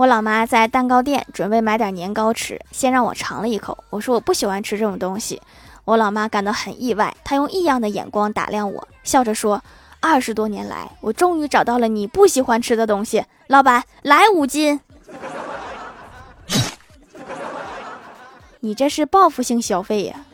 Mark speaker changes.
Speaker 1: 我老妈在蛋糕店准备买点年糕吃先让我尝了一口。我说我不喜欢吃这种东西。我老妈感到很意外她用异样的眼光打量我笑着说二十多年来我终于找到了你不喜欢吃的东西。老板来五斤。你这是报复性消费呀。